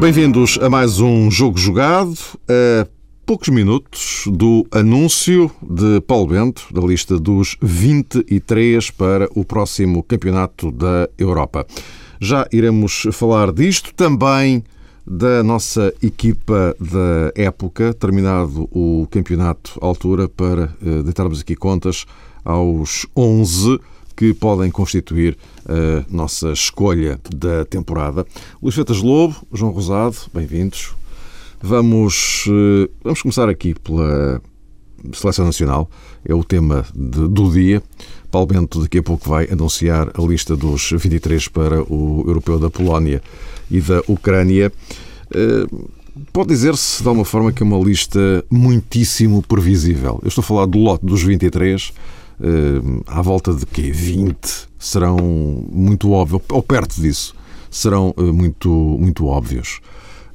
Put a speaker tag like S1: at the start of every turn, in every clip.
S1: Bem-vindos a mais um Jogo Jogado. A poucos minutos do anúncio de Paulo Bento da lista dos 23 para o próximo Campeonato da Europa. Já iremos falar disto também da nossa equipa da época, terminado o campeonato à altura, para uh, deitarmos aqui contas aos 11 que podem constituir a nossa escolha da temporada. Luís Fetas Lobo, João Rosado, bem-vindos. Vamos, uh, vamos começar aqui pela Seleção Nacional, é o tema de, do dia. Paulo Bento daqui a pouco vai anunciar a lista dos 23 para o Europeu da Polónia e da Ucrânia. Eh, pode dizer-se de alguma forma que é uma lista muitíssimo previsível. Eu estou a falar do lote dos 23, eh, à volta de que 20 serão muito óbvios, ou perto disso, serão eh, muito, muito óbvios.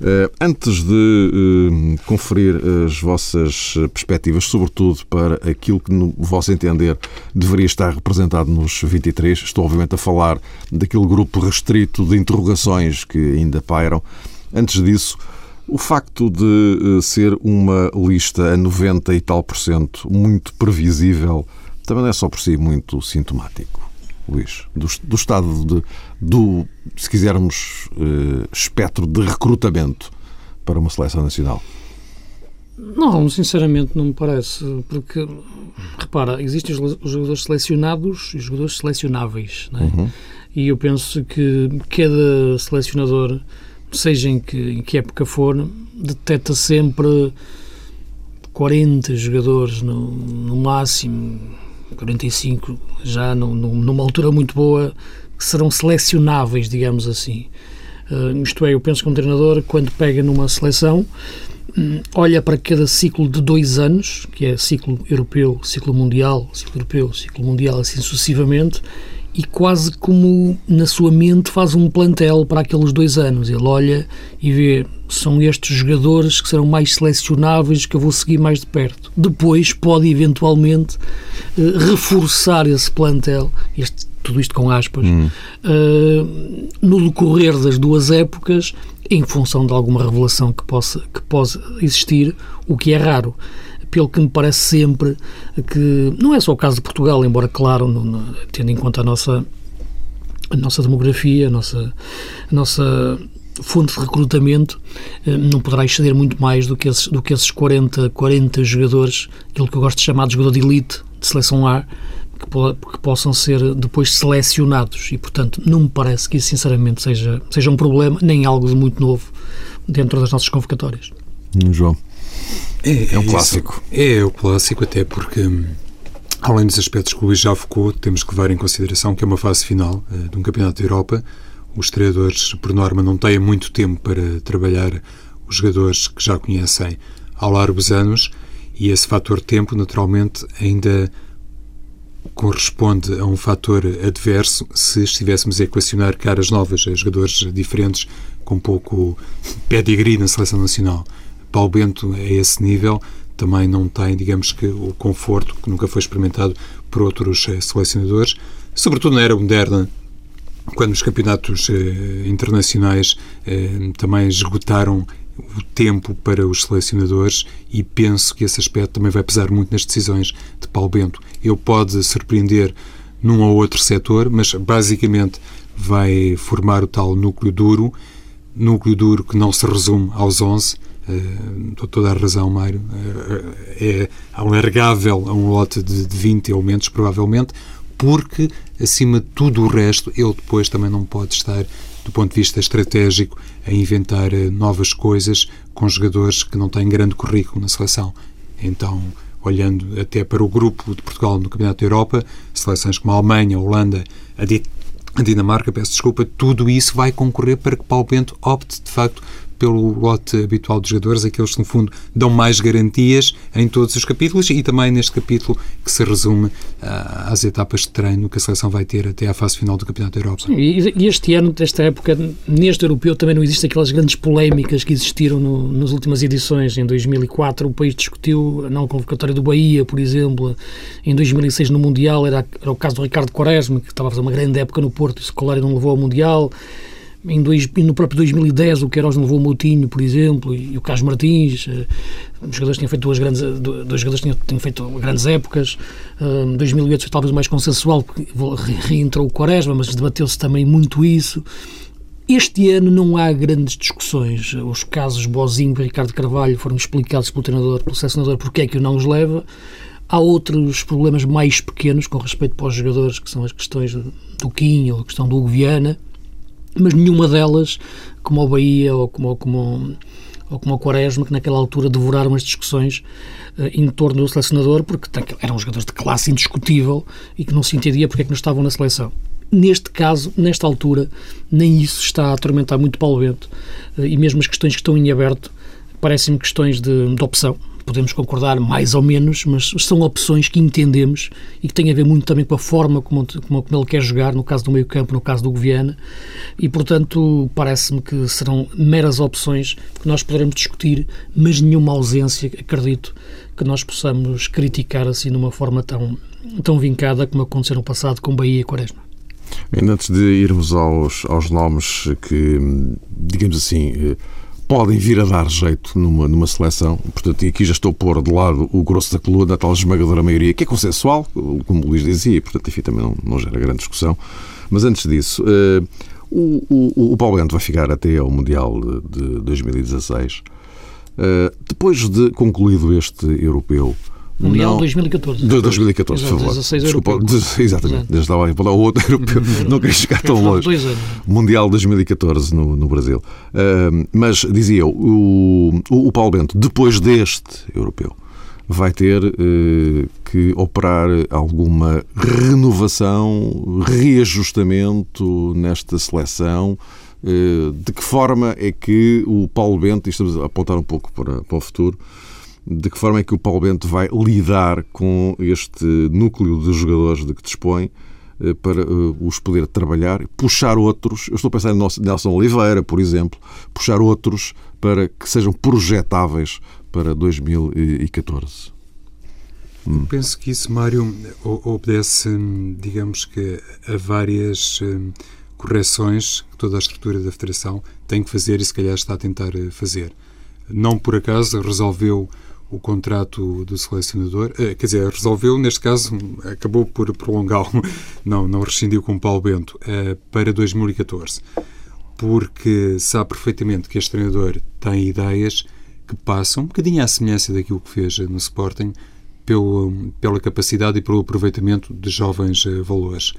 S1: Eh, antes de eh, conferir as vossas perspectivas, sobretudo para aquilo que, no vosso entender, deveria estar representado nos 23, estou obviamente a falar daquele grupo restrito de interrogações que ainda pairam. Antes disso, o facto de eh, ser uma lista a 90 e tal por cento muito previsível também não é só por si muito sintomático. Luís, do, do estado de, do, se quisermos, uh, espectro de recrutamento para uma seleção nacional?
S2: Não, sinceramente não me parece, porque, repara, existem os jogadores selecionados e os jogadores selecionáveis, é? uhum. e eu penso que cada selecionador, seja em que, em que época for, detecta sempre 40 jogadores no, no máximo, 45 já no, no, numa altura muito boa, que serão selecionáveis, digamos assim. Uh, isto é, eu penso que um treinador, quando pega numa seleção, um, olha para cada ciclo de dois anos, que é ciclo europeu, ciclo mundial, ciclo europeu, ciclo mundial, assim sucessivamente, e quase como na sua mente faz um plantel para aqueles dois anos. Ele olha e vê, são estes jogadores que serão mais selecionáveis que eu vou seguir mais de perto. Depois pode eventualmente uh, reforçar esse plantel, este, tudo isto com aspas, hum. uh, no decorrer das duas épocas, em função de alguma revelação que possa, que possa existir, o que é raro pelo que me parece sempre que não é só o caso de Portugal, embora, claro, no, no, tendo em conta a nossa, a nossa demografia, a nossa, a nossa fonte de recrutamento, eh, não poderá exceder muito mais do que esses, do que esses 40, 40 jogadores, aquilo que eu gosto de chamar de jogador de elite, de seleção A, que, que, possam ser depois selecionados. E, portanto, não me parece que isso, sinceramente, seja, seja um problema, nem algo de muito novo dentro das nossas convocatórias.
S1: João.
S3: É, é um clássico. É, é o clássico, até porque, além dos aspectos que o Luís já focou, temos que levar em consideração que é uma fase final uh, de um Campeonato da Europa. Os treinadores, por norma, não têm muito tempo para trabalhar os jogadores que já conhecem ao largo dos anos e esse fator tempo, naturalmente, ainda corresponde a um fator adverso se estivéssemos a equacionar caras novas jogadores diferentes com pouco pedigree na seleção nacional. Paulo Bento a esse nível também não tem, digamos que, o conforto que nunca foi experimentado por outros eh, selecionadores, sobretudo na era moderna, quando os campeonatos eh, internacionais eh, também esgotaram o tempo para os selecionadores e penso que esse aspecto também vai pesar muito nas decisões de Paulo Bento. Ele pode surpreender num ou outro setor, mas basicamente vai formar o tal núcleo duro, núcleo duro que não se resume aos 11, Uh, toda a razão, Mário. Uh, é alargável a um lote de, de 20 elementos, provavelmente, porque, acima de tudo o resto, ele depois também não pode estar, do ponto de vista estratégico, a inventar uh, novas coisas com jogadores que não têm grande currículo na seleção. Então, olhando até para o grupo de Portugal no Campeonato da Europa, seleções como a Alemanha, a Holanda, a, a Dinamarca, peço desculpa, tudo isso vai concorrer para que Paulo Bento opte, de facto, pelo lote habitual dos jogadores, aqueles que, no fundo, dão mais garantias em todos os capítulos e também neste capítulo que se resume uh, às etapas de treino que a seleção vai ter até à fase final do Campeonato da Europa.
S2: Sim, e este ano, desta época, neste europeu, também não existem aquelas grandes polémicas que existiram no, nas últimas edições. Em 2004, o país discutiu a não convocatória do Bahia, por exemplo. Em 2006, no Mundial, era, era o caso do Ricardo Quaresma, que estava a fazer uma grande época no Porto e o Scolari não levou ao Mundial em dois, no próprio 2010 o Queiroz levou o Moutinho, por exemplo, e, o Carlos Martins, uh, os jogadores tinham feito duas grandes, dois jogadores tinham, tinham feito grandes épocas, uh, 2008 foi talvez mais consensual, porque reentrou o Quaresma, mas debateu-se também muito isso. Este ano não há grandes discussões. Os casos Bozinho e Ricardo Carvalho foram explicados pelo treinador, pelo selecionador, porque é que o não os leva. Há outros problemas mais pequenos com respeito para os jogadores, que são as questões do Quinho, a questão do Hugo Viana, mas nenhuma delas, como o Bahia ou como, como, ou como o Quaresma, que naquela altura devoraram as discussões uh, em torno do selecionador, porque eram jogadores de classe indiscutível e que não se entendia porque é que não estavam na seleção. Neste caso, nesta altura, nem isso está a atormentar muito Paulo Bento uh, e mesmo as questões que estão em aberto parecem-me questões de, de opção podemos concordar mais ou menos, mas são opções que entendemos e que têm a ver muito também com a forma como, como, ele quer jogar, no caso do meio campo, no caso do Goviana, e portanto parece-me que serão meras opções que nós poderemos discutir, mas nenhuma ausência, acredito, que nós possamos criticar assim de uma forma tão, tão vincada como aconteceu no passado com Bahia e Quaresma.
S1: Ainda antes de irmos aos, aos nomes que, digamos assim, eh, podem vir a dar jeito numa, numa seleção. Portanto, aqui já estou a pôr de lado o grosso da coluna, a tal esmagadora maioria, que é consensual, como o Luís dizia, e portanto, enfim, também não, não gera grande discussão. Mas antes disso, uh, o, o, o Paulo Bento vai ficar até ao Mundial de, de 2016. Uh, depois de concluído este europeu,
S2: Mundial não, 2014. De
S1: 2014, Exato, por favor. Desculpa, de, exatamente. Desde lá para o outro europeu. não queria chegar tão longe. Dois anos. Mundial 2014 no, no Brasil. Uh, mas, dizia eu, o, o, Paulo Bento, depois deste europeu, vai ter uh, que operar alguma renovação, reajustamento nesta seleção. Uh, de que forma é que o Paulo Bento, e estamos a apontar um pouco para, para o futuro, de que forma é que o Paulo Bento vai lidar com este núcleo de jogadores de que dispõe eh, para eh, os poder trabalhar, puxar outros, eu estou a pensar em Nelson Oliveira, por exemplo, puxar outros para que sejam projetáveis para 2014.
S3: Hum. Penso que isso, Mário, obedece, digamos que, a várias hum, correções que toda a estrutura da Federação tem que fazer e se calhar está a tentar eh, fazer. Não por acaso resolveu o contrato do selecionador, eh, quer dizer, resolveu, neste caso, acabou por prolongá-lo, não, não rescindiu com Paulo Bento, eh, para 2014, porque sabe perfeitamente que este treinador tem ideias que passam um bocadinho à semelhança daquilo que fez no Sporting, pela capacidade e pelo aproveitamento de jovens eh, valores.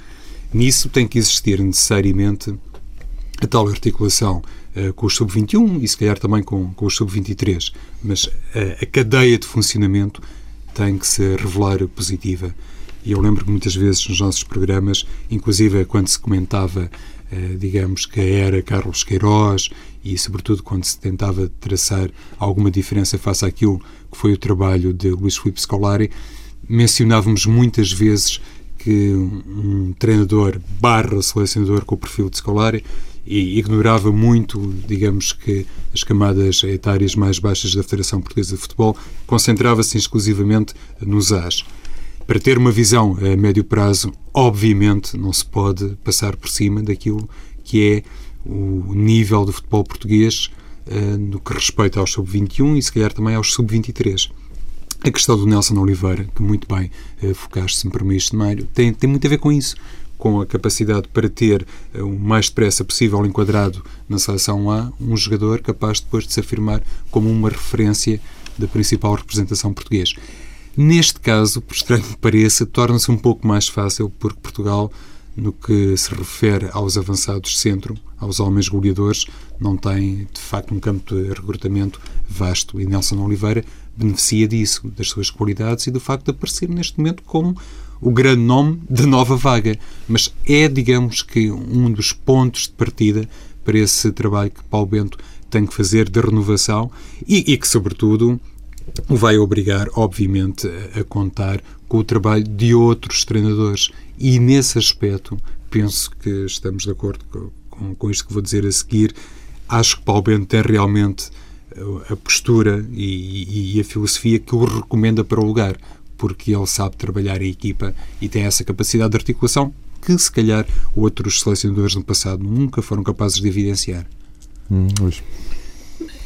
S3: Nisso tem que existir necessariamente a tal articulação uh, com os sub-21 e se calhar também com, com os sub-23, mas uh, a cadeia de funcionamento tem que se revelar positiva. E eu lembro que muitas vezes nos nossos programas, inclusive quando se comentava, uh, digamos, que era Carlos Queiroz e, sobretudo, quando se tentava traçar alguma diferença face àquilo que foi o trabalho de Luís Filipe Scolari, mencionávamos muitas vezes que um treinador barra selecionador com o perfil de Scolari e ignorava muito, digamos que, as camadas etárias mais baixas da Federação Portuguesa de Futebol, concentrava-se exclusivamente nos As. Para ter uma visão a médio prazo, obviamente não se pode passar por cima daquilo que é o nível do futebol português uh, no que respeita aos sub-21 e se calhar também aos sub-23. A questão do Nelson Oliveira, que muito bem uh, focaste, se me permites, Mário, tem, tem muito a ver com isso com a capacidade para ter eh, o mais depressa possível enquadrado na seleção A um jogador capaz depois de se afirmar como uma referência da principal representação portuguesa. Neste caso, por estranho que pareça, torna-se um pouco mais fácil porque Portugal, no que se refere aos avançados centro, aos homens goleadores, não tem de facto um campo de recrutamento vasto e Nelson Oliveira beneficia disso, das suas qualidades e do facto de aparecer neste momento como o grande nome da nova vaga. Mas é, digamos que, um dos pontos de partida para esse trabalho que Paulo Bento tem que fazer de renovação e, e que, sobretudo, o vai obrigar, obviamente, a, contar com o trabalho de outros treinadores. E, nesse aspecto, penso que estamos de acordo com, com, com isto que vou dizer a seguir. Acho que Paulo Bento tem realmente a postura e, e, a filosofia que o recomenda para o lugar porque ele sabe trabalhar a equipa e tem essa capacidade de articulação que, se calhar, outros selecionadores no passado nunca foram capazes de evidenciar.
S1: Hum,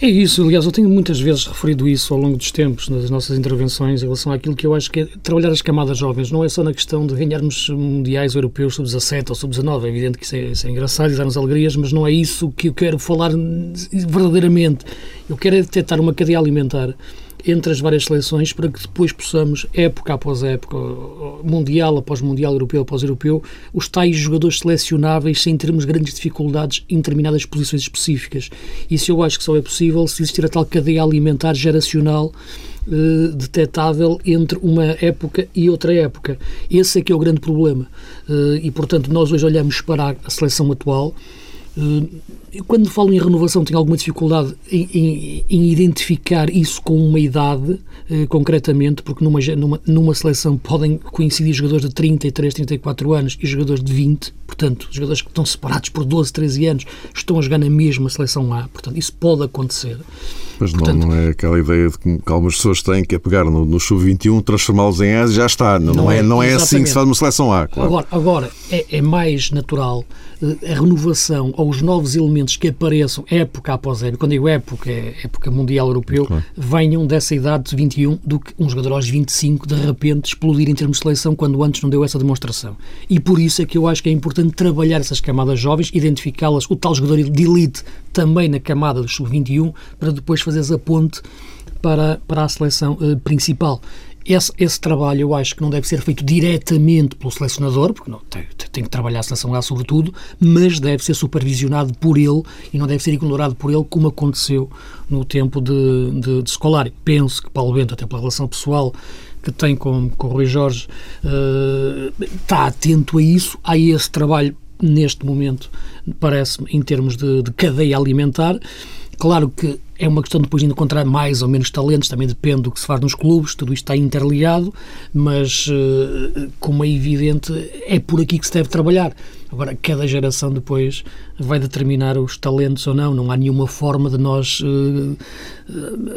S2: é isso, aliás, eu tenho muitas vezes referido isso ao longo dos tempos, nas nossas intervenções, em relação àquilo que eu acho que é trabalhar as camadas jovens. Não é só na questão de ganharmos mundiais europeus sub-17 ou sub-19, é evidente que isso é, isso é engraçado e dar-nos alegrias, mas não é isso que eu quero falar verdadeiramente. Eu quero é detectar uma cadeia alimentar entre as várias seleções para que depois possamos, época após época, mundial após mundial, europeu após europeu, os tais jogadores selecionáveis sem termos grandes dificuldades em determinadas posições específicas. Isso eu acho que só é possível se existir a tal cadeia alimentar geracional eh, detetável entre uma época e outra época. Esse é que é o grande problema. Eh, e, portanto, nós hoje olhamos para a seleção atual eh, quando falo em renovação, tenho alguma dificuldade em, em, em identificar isso com uma idade, eh, concretamente, porque numa, numa, numa, seleção podem coincidir jogadores de 33, 34 anos e jogadores de 20, portanto, jogadores que estão separados por 12, 13 anos estão a jogar na mesma seleção A, portanto, isso pode acontecer.
S1: Mas portanto, não, é aquela ideia de que, algumas pessoas têm que é pegar no, no sub-21, transformá-los em A e já está. Não, não é, não é assim que se faz uma seleção A. Claro.
S2: Agora, agora é, é mais natural eh, a renovação ou os novos elementos que apareçam época após época, quando digo época, é época mundial europeu, claro. venham dessa idade de 21 do que um jogador aos 25 de repente explodir em termos de seleção quando antes não deu essa demonstração. E por isso é que eu acho que é importante trabalhar essas camadas jovens, identificá-las, o tal jogador de elite também na camada do sub-21, para depois fazeres a ponte para, para a seleção uh, principal. Esse, esse, trabalho eu acho que não deve ser feito diretamente pelo selecionador, porque não, tem, tem que trabalhar a seleção lá sobretudo, mas deve ser supervisionado por ele e não deve ser ignorado por ele, como aconteceu no tempo de, de, de escolar. Penso que Paulo Bento, até pela relação pessoal que tem com, com o Rui Jorge, uh, está atento a isso, há esse trabalho neste momento, parece-me, em termos de, de cadeia alimentar. Claro que é uma questão depois de encontrar mais ou menos talentos, também depende do que se faz nos clubes, tudo isto está interligado, mas eh, como é evidente, é por aqui que se deve trabalhar. Agora, cada geração depois vai determinar os talentos ou não. Não há nenhuma forma de nós uh,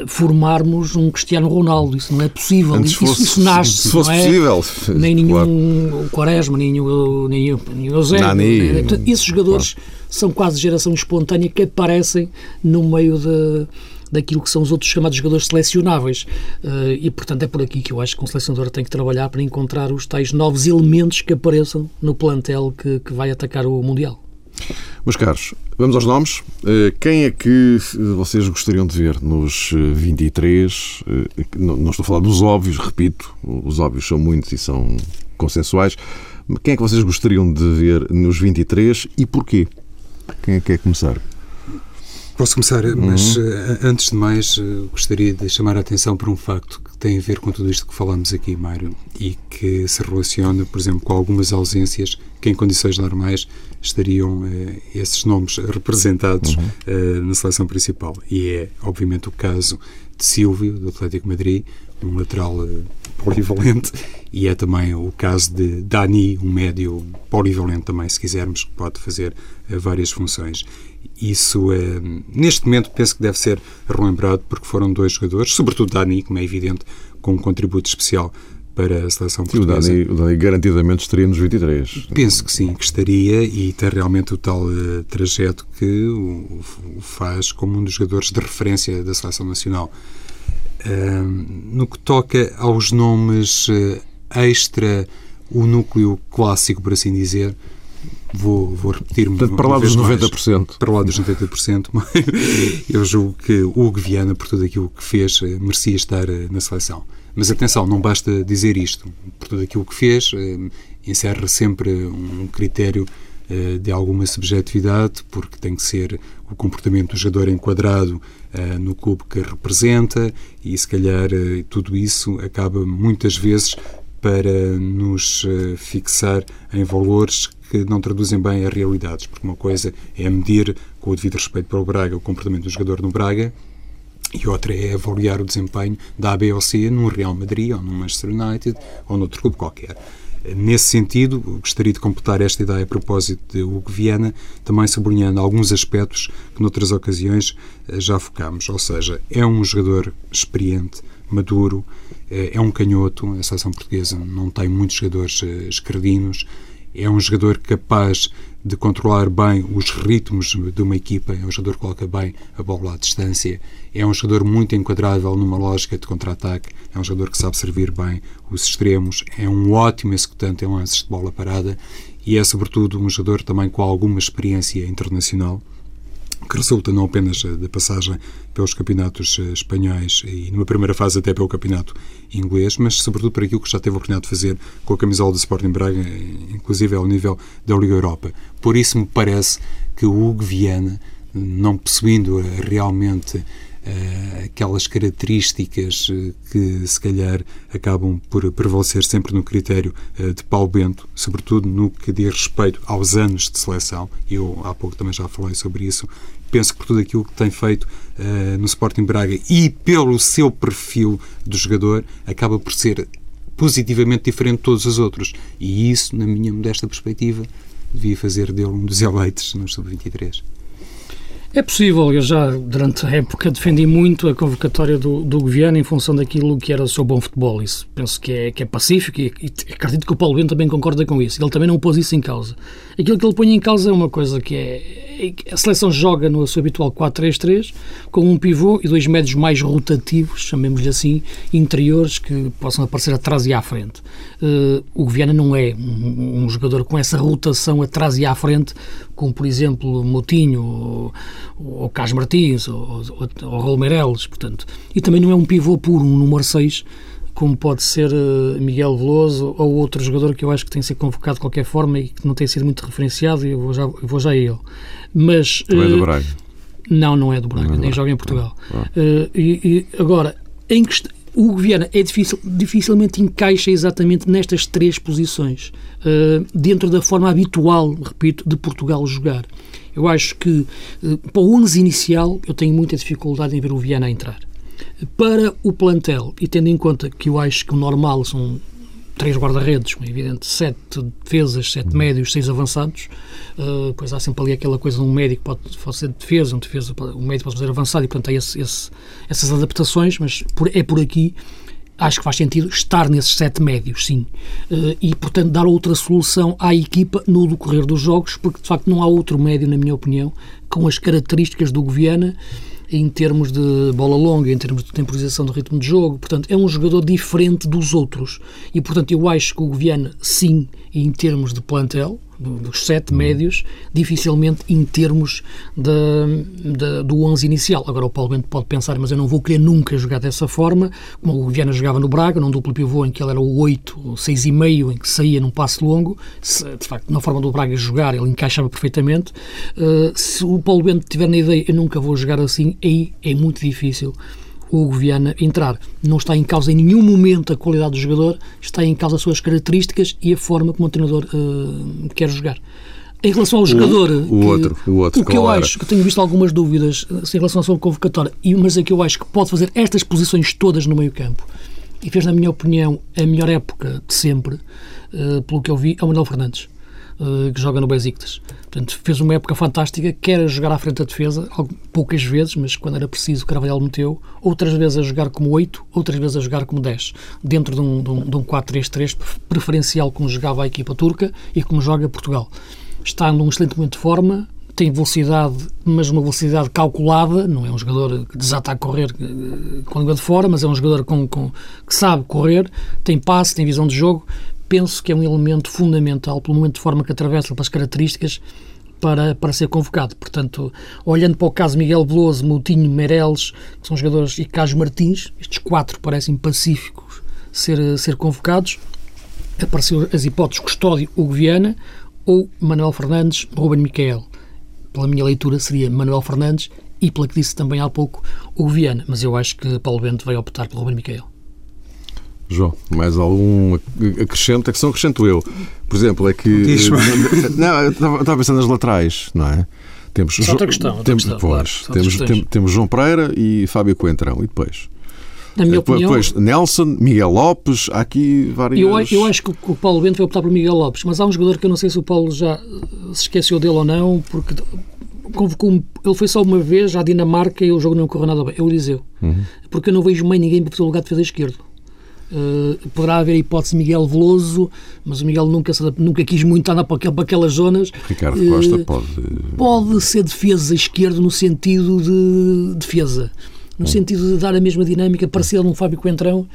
S2: formarmos um Cristiano Ronaldo. Isso não é possível.
S1: Antes
S2: isso,
S1: fosse,
S2: isso nasce.
S1: Se fosse
S2: é?
S1: possível.
S2: Nem nenhum claro. Quaresma, nem nenhum, nem, nem Eusébio. Nani, né? esses jogadores claro. São quase geração espontânea que aparecem no meio de daquilo que são os outros chamados jogadores selecionáveis. Uh, e, portanto, é por aqui que eu acho que um selecionador tem que trabalhar para encontrar os tais novos elementos que apareçam no plantel que, que vai atacar o Mundial.
S1: Meus caros, vamos aos nomes. Eh, quem é que vocês gostariam de ver nos 23? Eh, não estou a falar dos óbvios, repito, os óbvios são muitos e são consensuais. Quem é que vocês gostariam de ver nos 23 e porquê? Quem é que quer começar?
S3: Posso começar, mas uhum. Eh, antes de mais eh, gostaria de chamar a atenção para um facto que tem a ver com tudo isto que falamos aqui, Mário, e que se relaciona, por exemplo, com algumas ausências que em condições normais estariam eh, esses nomes representados uhum. eh, na seleção principal. E é, obviamente, o caso de Silvio, do Atlético Madrid, um lateral eh, polivalente, e é também o caso de Dani, um médio polivalente também, se quisermos, que pode fazer eh, várias funções. Isso, é, neste momento, penso que deve ser relembrado porque foram dois jogadores, sobretudo Dani, como é evidente, com um contributo especial para a seleção portuguesa.
S1: o Dani, o Dani garantidamente estaria nos 23.
S3: Penso que sim, que estaria e tem realmente o tal uh, trajeto que o, o, faz como um dos jogadores de referência da seleção nacional. No que toca aos nomes uh, extra, o núcleo clássico, por assim dizer, vou, vou repetir-me.
S1: para lá dos 90%. Mais,
S3: para lá dos 90%. eu julgo que o Hugo Viana, por tudo aquilo que fez, eh, merecia estar eh, na seleção. Mas atenção, não basta dizer isto. Por tudo aquilo que fez, eh, encerra sempre um critério de alguma subjetividade, porque tem que ser o comportamento do jogador enquadrado no clube que representa e, se calhar, tudo isso acaba muitas vezes para nos fixar em valores que não traduzem bem as realidades, porque uma coisa é medir, com o devido respeito para o Braga, o comportamento do jogador no Braga, e outra é avaliar o desempenho da A, num Real Madrid, ou num Manchester United, ou noutro clube qualquer. Nesse sentido, gostaria de completar esta ideia a propósito de Hugo Viana, também sublinhando alguns aspectos que noutras ocasiões eh, já focamos. Ou seja, é um jogador experiente, maduro, é um canhoto. A seleção portuguesa não tem muitos jogadores esquerdinos. É um jogador capaz de controlar bem os ritmos de uma equipa, é um jogador que coloca bem a bola à distância, é um jogador muito enquadrável numa lógica de contra-ataque, é um jogador que sabe servir bem os extremos, é um ótimo executante em lances de bola parada e é, sobretudo, um jogador também com alguma experiência internacional que resulta não apenas da passagem pelos campeonatos eh, espanhóis e numa primeira fase até pelo campeonato inglês, mas sobretudo para aquilo que já teve a oportunidade de fazer com a camisola do Sporting Braga, eh, inclusive ao nível da Liga Europa. Por isso me parece que o Hugo Viana, não possuindo realmente aquelas características uh, que se calhar acabam por prevalecer sempre no critério uh, de Paulo Bento, sobretudo no que diz respeito aos anos de seleção. Eu há pouco também já falei sobre isso. Penso que por tudo aquilo que tem feito no Sporting Braga e pelo seu perfil do jogador, acaba por ser positivamente diferente de todos os outros. E isso, na minha modesta perspectiva, devia fazer dele um dos eleitos no Sub-23.
S2: É possível, eu já durante a época defendi muito a convocatória do, do governo em função daquilo que era o seu bom futebol. Isso penso que é, que é pacífico e, e acredito que o Paulo Bento também concorda com isso. Ele também não pôs isso em causa. Aquilo que ele põe em causa é uma coisa que é. A seleção joga no seu habitual 4-3-3 com um pivô e dois médios mais rotativos, chamemos-lhe assim, interiores que possam aparecer atrás e à frente. Uh, o Viana não é um, um, jogador com essa rotação atrás e à frente, como por exemplo Motinho ou, ou Cas Martins ou, ou, ou Raul Meireles, portanto. E também não é um pivô puro, um número 6 como pode ser uh, Miguel Veloso ou outro jogador que eu acho que tem que ser convocado de qualquer forma e que não tem sido muito referenciado, e eu vou já, eu vou já a ele. Mas,
S1: uh, é do Braga?
S2: Não, não é do Braga, é nem joga em Portugal. Ah. Uh, e, e, agora, em que o Viana é difícil, dificilmente encaixa exatamente nestas três posições, dentro da forma habitual, repito, de Portugal jogar. Eu acho que para o 11 inicial eu tenho muita dificuldade em ver o Viana entrar. Para o plantel, e tendo em conta que eu acho que o normal são três guarda-redes, como é evidente, sete defesas, sete médios, seis avançados, uh, pois há sempre ali aquela coisa de um médico pode fazer defesa, um, defesa, um médico pode fazer avançado, e portanto há esse, esse, essas adaptações, mas por, é por aqui acho que faz sentido estar nesses sete médios, sim. Uh, e, portanto, dar outra solução à equipa no decorrer dos jogos, porque, de facto, não há outro médio, na minha opinião, com as características do Goviana em termos de bola longa, em termos de temporização do ritmo de jogo. Portanto, é um jogador diferente dos outros. E, portanto, eu acho que o Goviana, sim, em termos de plantel, dos sete médios, dificilmente em termos de, de, do 11 inicial. Agora o Paulo Bento pode pensar, mas eu não vou querer nunca jogar dessa forma, como o Viana jogava no Braga, num duplo pivô em que ele era o 8, o 6,5, em que saía num passe longo. Se, de facto, na forma do Braga jogar, ele encaixava perfeitamente. Uh, se o Paulo Bento tiver na ideia, eu nunca vou jogar assim, aí é muito difícil o Hugo Viana entrar. Não está em causa em nenhum momento a qualidade do jogador, está em causa as suas características e a forma como o treinador uh, quer jogar. Em relação ao jogador.
S1: O, o outro, o outro.
S2: O que eu acho, que tenho visto algumas dúvidas eh, em relação à sua convocatória, mas é que eu acho que pode fazer estas posições todas no meio-campo e fez, na minha opinião, a melhor época de sempre, uh, pelo que eu vi, é o Manuel Fernandes. Eh, que joga no Besiktas. Portanto, fez uma época fantástica, quer a jogar à frente da defesa, poucas vezes, mas quando era preciso, Carvalhal meteu, outras vezes a jogar como 8, outras vezes a jogar como 10, dentro de um, de um, de um 4-3-3 preferencial como jogava a equipa turca e como joga Portugal. Está num excelente momento de forma, tem velocidade, mas uma velocidade calculada, não é um jogador que desata a correr eh, com a língua de fora, mas é um jogador com, com, que sabe correr, tem passe, tem visão de jogo, penso que é um elemento fundamental pelo momento de forma que atravessa, pelas características, para, para ser convocado. Portanto, olhando para o caso Miguel Veloso, Moutinho, Meireles, que são jogadores, e Carlos Martins, estes quatro parecem pacíficos ser, ser convocados. Apareceu as hipóteses Custódio, Hugo Viana ou Manuel Fernandes, Ruben Miquel. Pela minha leitura seria Manuel Fernandes e pela que disse também há pouco, Hugo Viana. Mas eu acho que Paulo Bento vai optar pelo Ruben Miquel.
S1: João, mais algum acrescento? É que só acrescento eu. Por exemplo, é que. Não, eu estava pensando nas laterais, não é?
S2: Temos, outra questão. Outra
S1: temos,
S2: questão,
S1: pois, claro, temos, temos, temos, João Pereira e Fábio Coentrão. E depois?
S2: Na minha
S1: depois,
S2: opinião.
S1: Depois Nelson, Miguel Lopes, há aqui várias.
S2: Eu, eu acho que o Paulo Bento vai optar por Miguel Lopes, mas há um jogador que eu não sei se o Paulo já se esqueceu dele ou não, porque convocou ele foi só uma vez à Dinamarca e o jogo não correu nada bem. É o Eliseu. Uhum. Porque eu não vejo mais ninguém para o lugar de defesa esquerdo. Uh, poderá haver a hipótese de Miguel Veloso, mas o Miguel nunca, nunca quis muito andar para, para aquelas zonas.
S1: Ricardo Costa uh, pode.
S2: Pode ser defesa esquerdo no sentido de defesa, no hum. sentido de dar a mesma dinâmica, parecida num Fábio Coentrão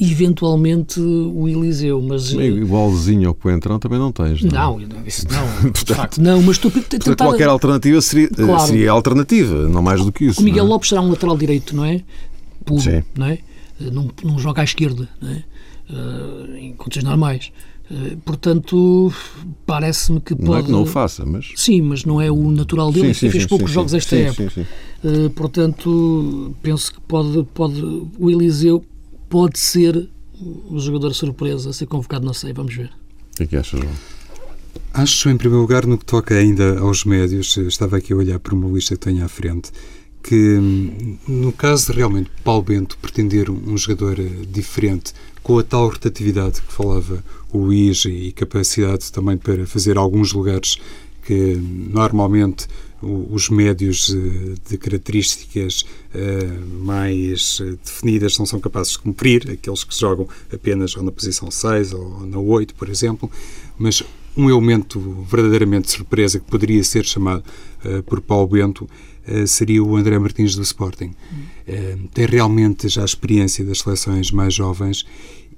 S2: eventualmente o Eliseu, mas...
S1: Igualzinho ao Coentrão também não tens,
S2: não? Não, isso não, de facto não, mas tu tentar...
S1: Qualquer alternativa seria, claro. seria alternativa, não mais do que isso.
S2: O Miguel é? Lopes será um lateral direito, não é? Puro, Sim. não é? Não, não joga à esquerda, não é? Uh, em condições normais. Uh, portanto, parece-me que pode... Não
S1: é que não o faça, mas...
S2: Sim, mas não é o natural dele, sim, sim, fez sim, poucos jogos esta época. Uh, portanto, penso que pode, pode o Eliseu pode ser o jogador surpresa a ser convocado, não sei, vamos ver.
S1: O que é que achas, João?
S3: Acho, em primeiro lugar, no que toca ainda aos médios, estava aqui a olhar para uma lista que tenho à frente, que no caso de realmente Paulo Bento pretender um jogador eh, diferente, com a tal rotatividade que falava o Luís e capacidade também para fazer alguns lugares que normalmente os médios eh, de características eh, mais definidas não são capazes de cumprir, aqueles que jogam apenas ou na posição 6 ou na 8, por exemplo, mas um elemento verdadeiramente surpresa que poderia ser chamado por Paulo Bento seria o André Martins do Sporting. tem realmente já a experiência das seleções mais jovens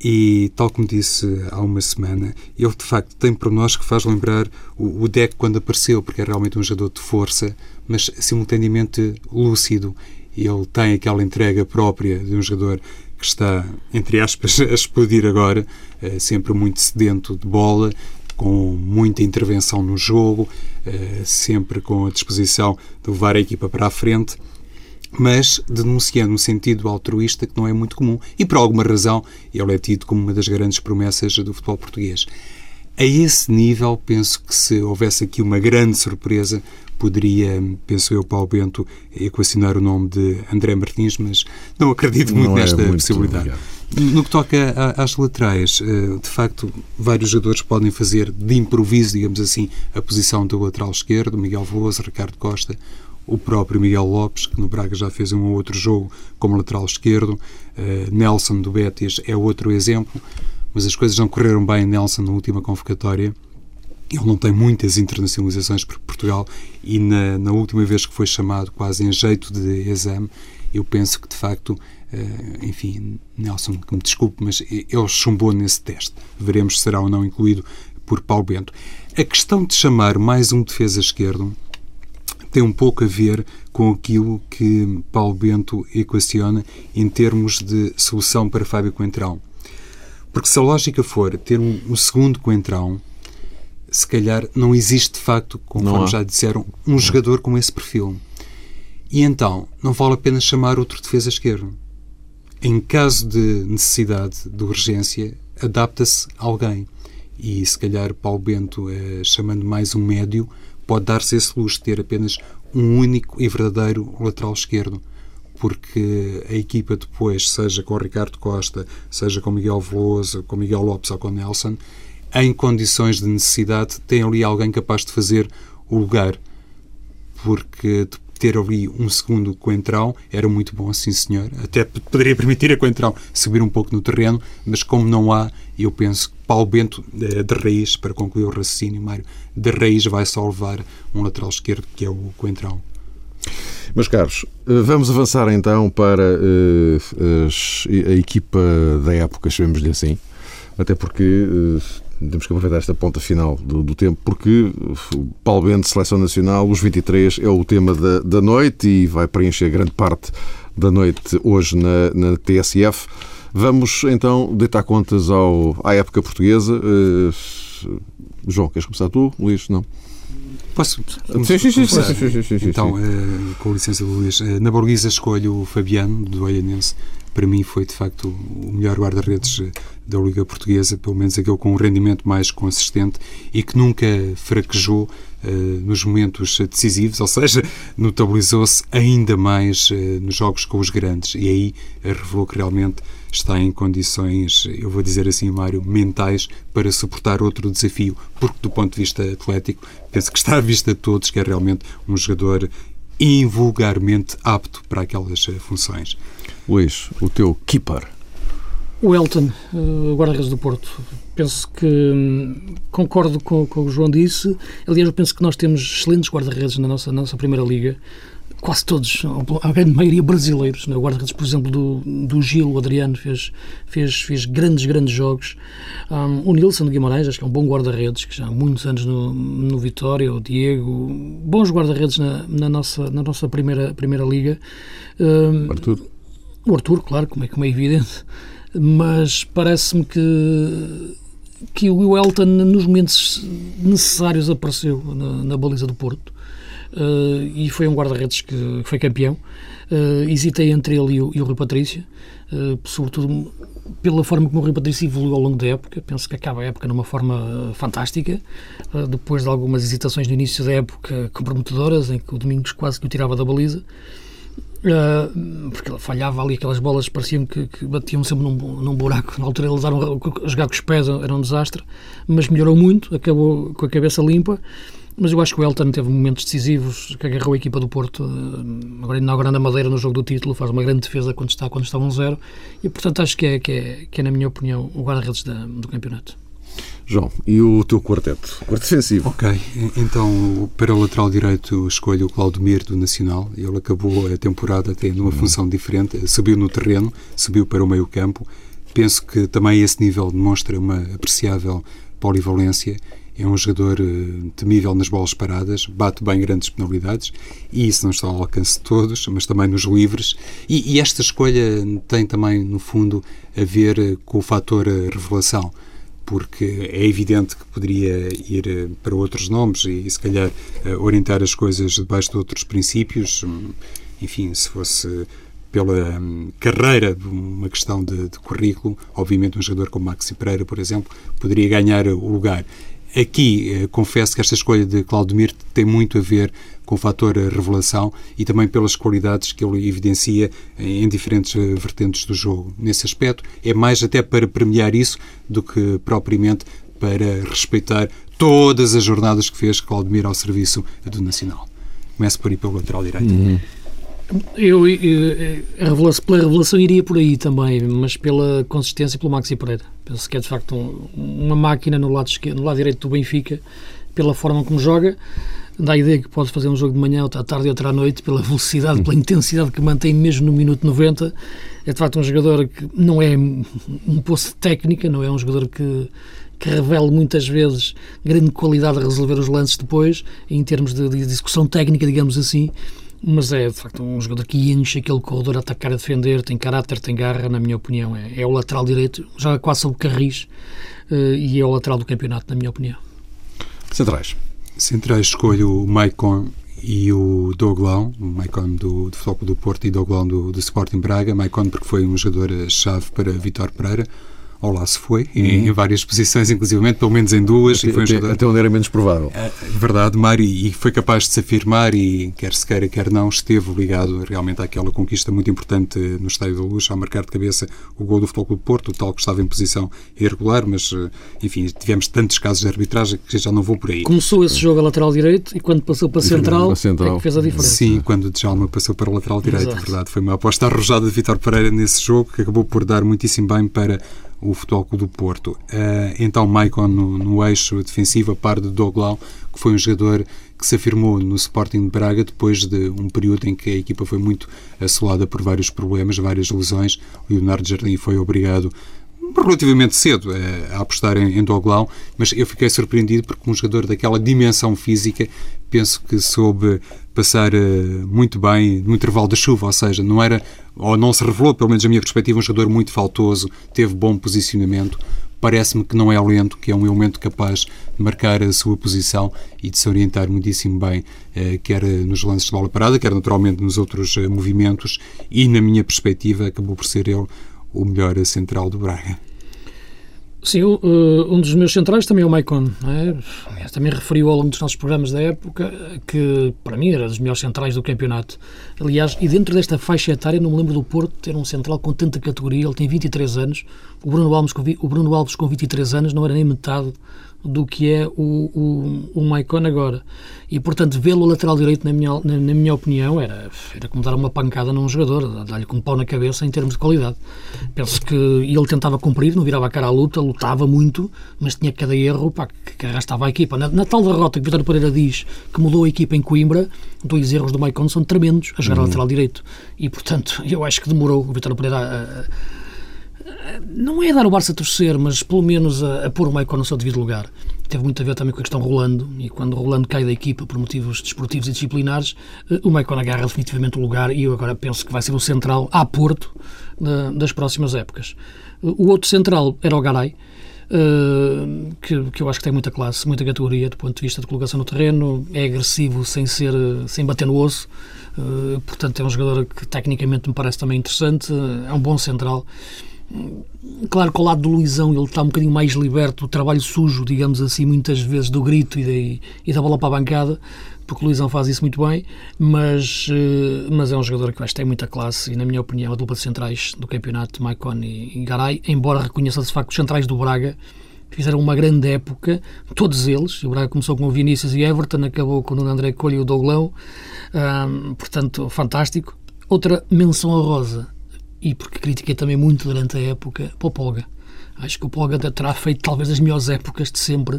S3: e, tal como disse há uma semana, ele de facto tem para nós que faz lembrar o, o Deck quando apareceu, porque é realmente um jogador de força, mas simultaneamente lúcido. Ele tem aquela entrega própria de um jogador que está, entre aspas, a explodir agora, é, sempre muito sedento de bola, com muita intervenção no jogo, é, sempre com a disposição de levar a equipa para a frente mas denunciando um sentido altruísta que não é muito comum. E por alguma razão ele é tido como uma das grandes promessas do futebol português. A esse nível, penso que se houvesse aqui uma grande surpresa, poderia, penso eu, Paulo Bento, equacionar o nome de André Martins, mas não acredito muito não é nesta é muito possibilidade. No que toca às laterais, eh, de facto, vários jogadores podem fazer de improviso, digamos assim, a posição do lateral esquerdo, Miguel Veloso, Ricardo Costa o próprio Miguel Lopes, que no Braga já fez um ou outro jogo como lateral esquerdo, uh, Nelson do Betis é outro exemplo, mas as coisas não correram bem Nelson na última convocatória. Ele não tem muitas internacionalizações por Portugal e na, na última vez que foi chamado, quase em jeito de exame, eu penso que de facto, uh, enfim, Nelson, que me desculpe, mas ele chumbou nesse teste. Veremos se será ou não incluído por Paulo Bento. A questão de chamar mais um defesa esquerdo tem um pouco a ver com aquilo que Paulo Bento equaciona em termos de solução para Fábio Coentrão. Porque se a lógica for ter um, um segundo Coentrão, se calhar não existe de facto, conforme já disseram, um jogador com esse perfil. E então, não vale a pena chamar outro defesa esquerdo. Em caso de necessidade, de urgência, adapta-se alguém. E se calhar Paulo Bento, eh, chamando mais um médio, pode dar-se esse luxo de ter apenas um único e verdadeiro lateral esquerdo, porque a equipa depois, seja com o Ricardo Costa, seja com Miguel Veloso, com Miguel Lopes ou com Nelson, em condições de necessidade, tem ali alguém capaz de fazer o lugar. Porque ter ali um segundo Coentrão era muito bom, sim senhor. Até poderia permitir a Coentrão subir um pouco no terreno, mas como não há, eu penso que Paulo Bento, eh, de raiz, para concluir o raciocínio, Mário, de raiz vai só levar um lateral esquerdo, que é o Coentrão.
S1: Meus caros, eh, vamos avançar então para uh, a equipa da época, chamemos-lhe assim, até porque uh, temos que aproveitar esta ponta final do, do tempo, porque o Paulo Bento, Seleção Nacional, os 23, é o tema da, da noite e vai preencher grande parte da noite hoje na, na TSF. Vamos então deitar contas ao, à época portuguesa. Uh, João, queres começar tu? Luís, não?
S3: Posso?
S1: Sim, sim, sim, sim,
S3: Então, uh, com licença do Luís, uh, na Borguisa escolho o Fabiano, do Olhanense, para mim foi de facto o melhor guarda-redes da Liga Portuguesa, pelo menos aquele com um rendimento mais consistente e que nunca fraquejou uh, nos momentos decisivos, ou seja, notabilizou-se ainda mais uh, nos jogos com os grandes e aí revelou que realmente está em condições, eu vou dizer assim, Mário, mentais para suportar outro desafio, porque do ponto de vista atlético, penso que está à vista de todos que é realmente um jogador invulgarmente apto para aquelas eh, funções.
S1: Luís, o teu keeper.
S2: O Elton, o guarda-redes do Porto. Penso que hum, concordo com, com o que o João disse. Aliás, eu penso que nós temos excelentes guarda-redes na nossa, na nossa Primeira Liga quase todos, a grande maioria brasileiros. Né? O guarda-redes, por exemplo, do, do Gil, o Adriano, fez, fez, fez grandes, grandes jogos. Um, o Nilson de Guimarães, acho que é um bom guarda-redes, que já há muitos anos no, no Vitória, o Diego, bons guarda-redes na, na, nossa, na nossa primeira, primeira liga.
S1: Um, Arthur.
S2: O Arthur, claro, como é, como é evidente, mas parece-me que que o Elton, nos momentos necessários, apareceu na, na baliza do Porto uh, e foi um guarda-redes que foi campeão. Uh, hesitei entre ele e o, e o Rui Patrício, uh, sobretudo pela forma como o Rui Patrício evoluiu ao longo da época. Penso que acaba a época numa forma fantástica, depois de algumas hesitações no início da época comprometedoras, em que o Domingos quase que o tirava da baliza. Uh, porque falhava ali aquelas bolas pareciam que, que batiam sempre num, num, buraco. Na altura eles eram, jogar com os pés era um desastre mas melhorou muito, acabou com a cabeça limpa. Mas eu acho que o Elton teve momentos decisivos que agarrou a equipa do Porto, eh, agora inaugurando a Madeira no jogo do título, faz uma grande defesa quando está, quando está 1-0 e, portanto, acho que é, que é, que é, na minha opinião, o guarda-redes do campeonato.
S1: João, e o teu quarteto? Quarto defensivo.
S3: Ok, então para o lateral direito escolho o Claudemir do Nacional. Ele acabou a temporada tendo uma função diferente, subiu no terreno, subiu para o meio campo. Penso que também esse nível demonstra uma apreciável polivalência é um jogador uh, temível nas bolas paradas, bate bem grandes penalidades e isso não está ao alcance de todos, mas também nos livres. E, e esta escolha tem também, no fundo, a ver uh, com o fator uh, revelação, porque é evidente que poderia ir para outros nomes e, se calhar, orientar as coisas debaixo de outros princípios. Hum, enfim, se fosse pela hum, carreira, uma questão de, de, currículo, obviamente um jogador como Maxi Pereira, por exemplo, poderia ganhar o lugar. Aqui, eh, confesso que esta escolha de Claudemir tem muito a ver com o fator eh, revelação e também pelas qualidades que ele evidencia em diferentes eh, vertentes do jogo. Nesse aspecto, é mais até para premiar isso do que propriamente para respeitar todas as jornadas que fez Claudemir ao serviço do Nacional. Começo por ir pelo lateral direito. Uhum.
S2: Eu, eu a revelação, pela revelação iria por aí também, mas pela consistência pelo Maxi Pereira. Penso que é de facto um, uma máquina no lado, esquerdo, no lado direito do Benfica, pela forma como joga. Dá a ideia que pode fazer um jogo de manhã, outra à tarde e outra à noite, pela velocidade, pela intensidade que mantém mesmo no minuto 90. É de facto um jogador que não é um poço de técnica, não é um jogador que, que revela muitas vezes grande qualidade a resolver os lances depois, em termos de, de discussão técnica, digamos assim mas é de facto um jogador que enche aquele corredor a atacar a defender, tem caráter, tem garra, na minha opinião. É, é o lateral direito, já quase sobre Carris, uh, e é o lateral do campeonato, na minha opinião.
S1: Centrais.
S3: Centrais escolho o Maicon e o Douglão, o Maicon do, do Futebol do Porto e Douglão do, do Sporting Braga. Maicon porque foi um jogador-chave para Vitor Pereira ao lá se foi, uhum. em, várias posições, inclusive pelo menos em duas.
S1: Até, e foi um jogador... até onde era menos provável. É,
S3: verdade, Mário, e foi capaz de se afirmar, e quer se queira, quer não, esteve ligado realmente àquela conquista muito importante no Estádio da Luz, a marcar de cabeça o gol do Futebol do Porto, o tal que estava em posição irregular, mas, eh, enfim, tivemos tantos casos de arbitragem que já não vou por aí.
S2: Começou esse jogo a lateral direito e quando passou para a central, central. É que fez a diferença.
S3: Sim, quando o Djalma passou para o lateral direito, Exato. verdade. Foi uma aposta arrojada de Vitor Pereira nesse jogo, que acabou por dar muitíssimo bem para o Futebol Clube do Porto. Uh, então, Maicon no, no, eixo defensivo, a par de Doglau, que foi um jogador que se afirmou no Sporting de Braga depois de um período em que a equipa foi muito assolada por vários problemas, várias lesões. O Leonardo Jardim foi obrigado relativamente cedo a, a apostar em, em Doglau, mas eu fiquei surpreendido porque um jogador daquela dimensão física penso que soube passar uh, muito bem no intervalo da chuva, ou seja, não era, ou não se revelou, pelo menos a minha perspectiva, um jogador muito faltoso, teve bom posicionamento, parece-me que não é lento, que é um elemento capaz de marcar a sua posição e de se orientar muitíssimo bem, eh, quer nos lances de bola parada, quer naturalmente nos outros eh, movimentos, e na minha perspectiva acabou por ser ele o melhor central do Braga.
S2: Sim, um dos meus centrais também é o Maicon. É? Também referiu ao longo dos nossos programas da época que, para mim, era dos melhores centrais do campeonato. Aliás, e dentro desta faixa etária, não me lembro do Porto ter um central com tanta categoria. Ele tem 23 anos. O Bruno Alves com, o Bruno Alves, com 23 anos, não era nem metade do que é o, o, o Maicon agora. E, portanto, vê-lo lateral direito, na minha, na, na, minha opinião, era, era como dar uma pancada num jogador, dar-lhe com um pau na cabeça em termos de qualidade. Penso que ele tentava cumprir, não virava a cara à luta, lutava muito, mas tinha cada erro pá, que, que arrastava a equipa. Na, na, tal derrota que Vitor Pereira diz que mudou a equipa em Coimbra, dois erros do Maicon são tremendos a jogar uhum. lateral direito. E, portanto, eu acho que demorou o Vitor Pereira a, a não é dar o Barça a torcer, mas pelo menos a, a pôr o Maicon no seu devido lugar. Teve muito a ver também com a questão Rolando, e quando Rolando cai da equipa por motivos desportivos e disciplinares, eh, o Maicon agarra definitivamente o lugar e eu agora penso que vai ser o central a Porto das próximas épocas. O outro central era o Garay, Uh, que, que, eu acho que tem muita classe, muita categoria do ponto de vista de colocação no terreno, é agressivo sem ser sem bater no osso, uh, portanto é um jogador que tecnicamente me parece também interessante, é um bom central Claro que ao lado do Luizão ele está um bocadinho mais liberto do trabalho sujo, digamos assim, muitas vezes do grito e, de, e da bola para a bancada, porque o Luizão faz isso muito bem, mas, eh, mas é um jogador que acho que tem muita classe e, na minha opinião, a dupla de centrais do campeonato, Maicon e Garay, embora reconheça de facto os centrais do Braga, fizeram uma grande época, todos eles. O Braga começou com o Vinícius e Everton, acabou com o André Colho e o Douglão, portanto, fantástico. Outra menção a Rosa e porque critiquei também muito durante a época para o Polga. Acho que o Polga terá feito talvez as melhores épocas de sempre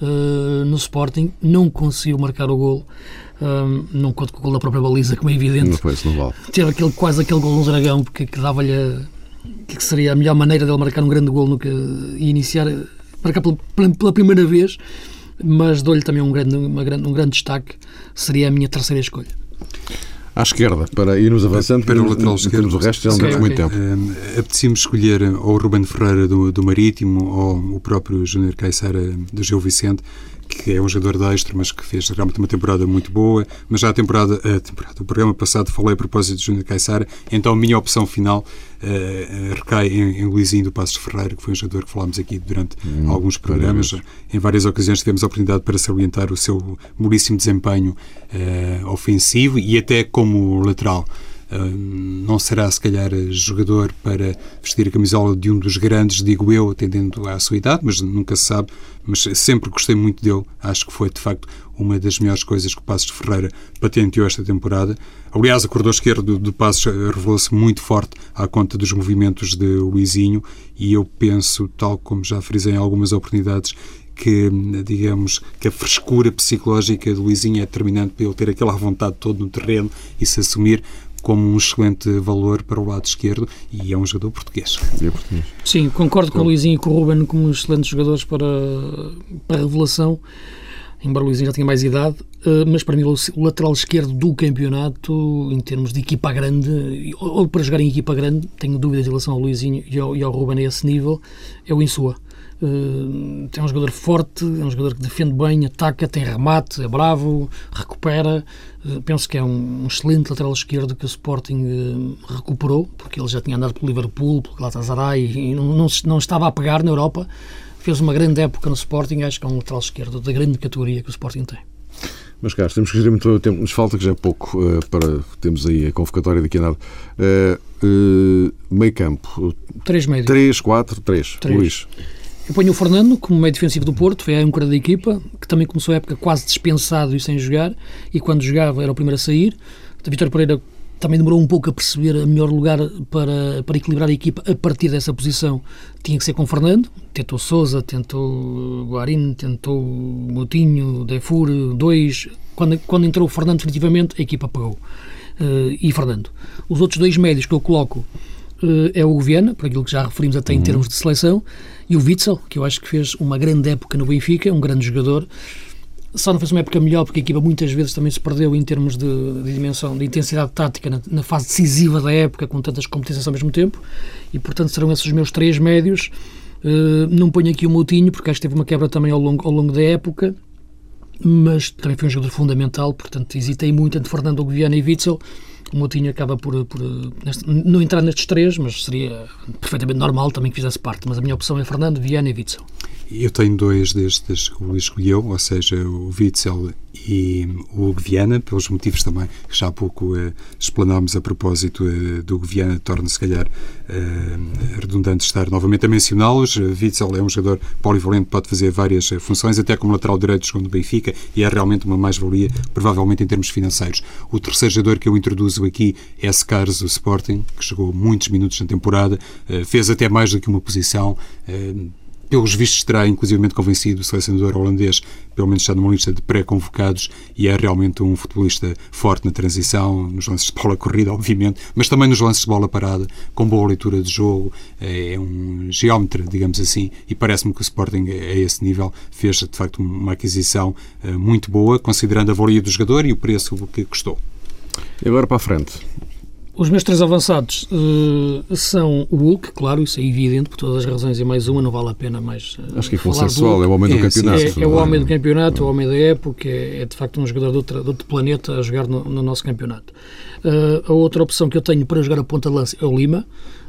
S2: uh, no Sporting. Não conseguiu marcar o gol. Uh, não conto com o gol da própria baliza, como é evidente.
S1: Não foi, não vale.
S2: Teve aquele, quase aquele gol no Dragão, porque que dava-lhe que seria a melhor maneira dele marcar um grande gol no que, e iniciar, marcar pela, pela primeira vez. Mas dou-lhe também um grande, uma, um grande destaque. Seria a minha terceira escolha
S1: à esquerda, para irmos avançando,
S3: para o lateral esquerdo.
S1: o resto já não temos muito tempo. Uh,
S3: Apetecia-me escolher ou o Ruben Ferreira do, do Marítimo ou o próprio Júnior Caixara do Gil Vicente, que é um jogador de extra, mas que fez realmente uma temporada muito boa. Mas já a temporada, a temporada o programa passado falei a propósito de Júnior Caixara, então a minha opção final uh, recai em, em Luizinho do Passos Ferreira, que foi um jogador que falámos aqui durante hum, alguns programas. Em várias ocasiões tivemos a oportunidade para salientar o seu belíssimo desempenho uh, ofensivo e até como lateral. Uh, não será, se calhar, jogador para vestir a camisola de um dos grandes, digo eu, atendendo à sua idade, mas nunca se sabe. Mas sempre gostei muito dele. Acho que foi, de facto, uma das melhores coisas que o Passos Ferreira patenteou esta temporada. Aliás, o corredor esquerdo do, Passos revelou-se muito forte à conta dos movimentos de Luizinho e eu penso, tal como já frisei em algumas oportunidades, que, digamos, que a frescura psicológica de Luizinho é determinante para ele ter aquela vontade todo no terreno e se assumir como um excelente valor para o lado esquerdo e é um jogador português.
S1: É português.
S2: Sim, concordo com o Luizinho e com o Ruben como excelentes jogadores para, para a revelação, embora o Luizinho já tenha mais idade, eh, mas para mim o lateral esquerdo do campeonato, em termos de equipa grande, ou para jogar em equipa grande, tenho dúvidas em relação ao Luizinho e ao, e ao Ruben a esse nível, é o Insua. É um jogador forte, é um jogador que defende bem, ataca, tem remate, é bravo, recupera. Uh, penso que é um, excelente lateral esquerdo que o Sporting uh, recuperou, porque ele já tinha andado pelo Liverpool, pelo Galatasaray e não, não, não, estava a pegar na Europa. Fez uma grande época no Sporting, acho que é um lateral esquerdo da grande categoria que o Sporting tem.
S1: Mas, caros, temos que fazer muito tempo. Nos falta que já é pouco uh, para. Temos aí a convocatória daqui a nada. Uh, uh, meio campo.
S2: Três médios.
S1: Três, quatro, três. três. Luís.
S2: Eu ponho o Fernando como meio defensivo do Porto, foi a âncora da equipa, que também começou a época quase dispensado e sem jogar, e quando jogava era o primeiro a sair. A Vitor Pereira também demorou um pouco a perceber o melhor lugar para, para equilibrar a equipa a partir dessa posição. Tinha que ser com Fernando, tentou Souza, tentou Guarini, tentou Moutinho, Defur, dois. Quando, quando entrou o Fernando definitivamente, a equipa pagou. Uh, e Fernando. Os outros dois médios que eu coloco uh, é o Viana, por aquilo que já referimos até em uhum. termos de seleção, e o Witzel, que eu acho que fez uma grande época no Benfica, um grande jogador. Só não fez uma época melhor porque a equipa muitas vezes também se perdeu em termos de, de dimensão, de intensidade tática na, na, fase decisiva da época, com tantas competências ao mesmo tempo. E portanto serão esses os meus três médios. Uh, não ponho aqui o Moutinho, porque acho que teve uma quebra também ao longo, ao longo da época, mas também foi um jogador fundamental, portanto hesitei muito entre Fernando Viana e Witzel. O Moutinho acaba por, por neste, não entrar nestes três, mas seria perfeitamente normal também que fizesse parte. Mas a minha opção é Fernando, Viana e Witzel.
S3: Eu tenho dois destes que o Luís escolheu, ou seja, o Witzel e o Hugo Viana, pelos motivos também que já há pouco eh, explanámos a propósito eh, do Hugo Viana, torna se calhar eh, redundante estar novamente a mencioná-los. Witzel é um jogador polivalente, pode fazer várias eh, funções, até como lateral direito segundo o Benfica, e é realmente uma mais-valia, provavelmente em termos financeiros. O terceiro jogador que eu introduzo aqui é Scars, do Sporting, que jogou muitos minutos na temporada, eh, fez até mais do que uma posição, eh, pelos vistos terá inclusive convencido o selecionador holandês, pelo menos está numa lista de pré-convocados e é realmente um futebolista forte na transição, nos lances de bola corrida, obviamente, mas também nos lances de bola parada, com boa leitura de jogo, é um geómetra, digamos assim, e parece-me que o Sporting a esse nível fez de facto uma aquisição eh, muito boa, considerando a valia do jogador e o preço que custou.
S1: E agora para a frente,
S2: os meus três avançados uh, são o Hulk, claro, isso é evidente, por todas as razões, e mais uma, não vale a pena mais. Uh,
S1: Acho que é consensual, é o homem do é, campeonato.
S2: É, é, o homem do campeonato, é o homem da época, é, é de facto um jogador de outro, de outro planeta a jogar no, no nosso campeonato. Uh, a outra opção que eu tenho para jogar a ponta-lança é o Lima,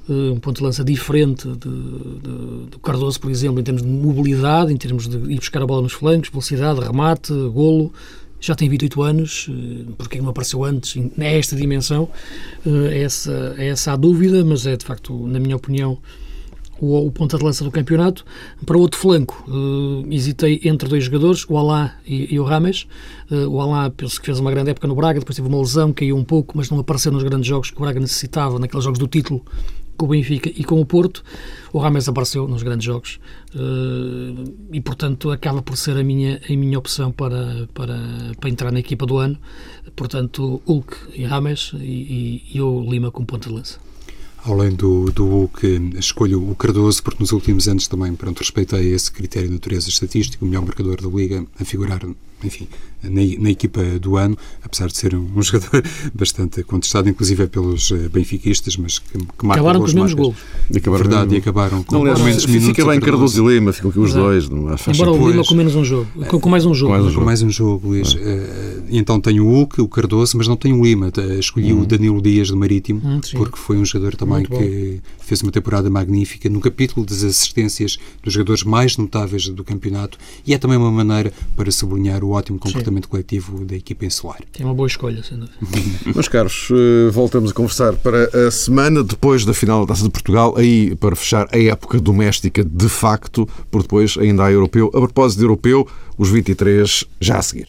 S2: um ponto de lança diferente de, de, do Cardoso, por exemplo, em termos de mobilidade, em termos de ir buscar a bola nos flancos, velocidade, remate, golo já tem 28 anos, eh, porque não apareceu antes nesta dimensão? É essa, é essa a dúvida, mas é de facto, na minha opinião, o, o ponta de lança do campeonato. Para o outro flanco, uh, hesitei entre dois jogadores, o Alá e, e o Rames. O Alá, penso que fez uma grande época no Braga, depois teve uma lesão, caiu um pouco, mas não apareceu nos grandes jogos que o Braga necessitava, naqueles jogos do título com o Benfica e com o Porto. O Rames apareceu nos grandes jogos uh, e, portanto, acaba por ser a minha, a minha opção para, para, para entrar na equipa do ano. Portanto, Hulk e Rames e, e, e o Lima como ponta de lança.
S3: Além do, do Hulk, escolho o Cardoso, porque nos últimos anos também, pronto, respeitei esse critério de natureza estatística, o melhor marcador da Liga, a figurar enfim, na, na, equipa do ano, apesar de ser um, um jogador bastante contestado, inclusive pelos uh, benfiquistas, mas que, que marca
S2: Acabaram com os mesmos gols.
S3: Acabaram Verdade, e acabaram com,
S1: não,
S3: com menos minutos.
S1: Fica bem Cardoso e Lima, ficam aqui os dois. Não,
S2: Embora o Lima com menos um jogo, com, com mais um jogo.
S3: Com mais um jogo, com mais um jogo Luís. Uh, então tenho o Hulk, o Cardoso, mas não tenho o Lima. Escolhi hum. o Danilo Dias do Marítimo, hum, porque foi um jogador também que fez uma temporada magnífica no capítulo das assistências dos jogadores mais notáveis do campeonato e é também uma maneira para sublinhar o ótimo comportamento Sim. coletivo da equipa insular.
S2: É uma boa escolha, sem dúvida.
S1: Meus caros, eh, voltamos a conversar para a semana depois da final da Taça de Portugal, aí para fechar a época doméstica de facto, por depois ainda há europeu. A propósito de europeu, os 23 já a seguir.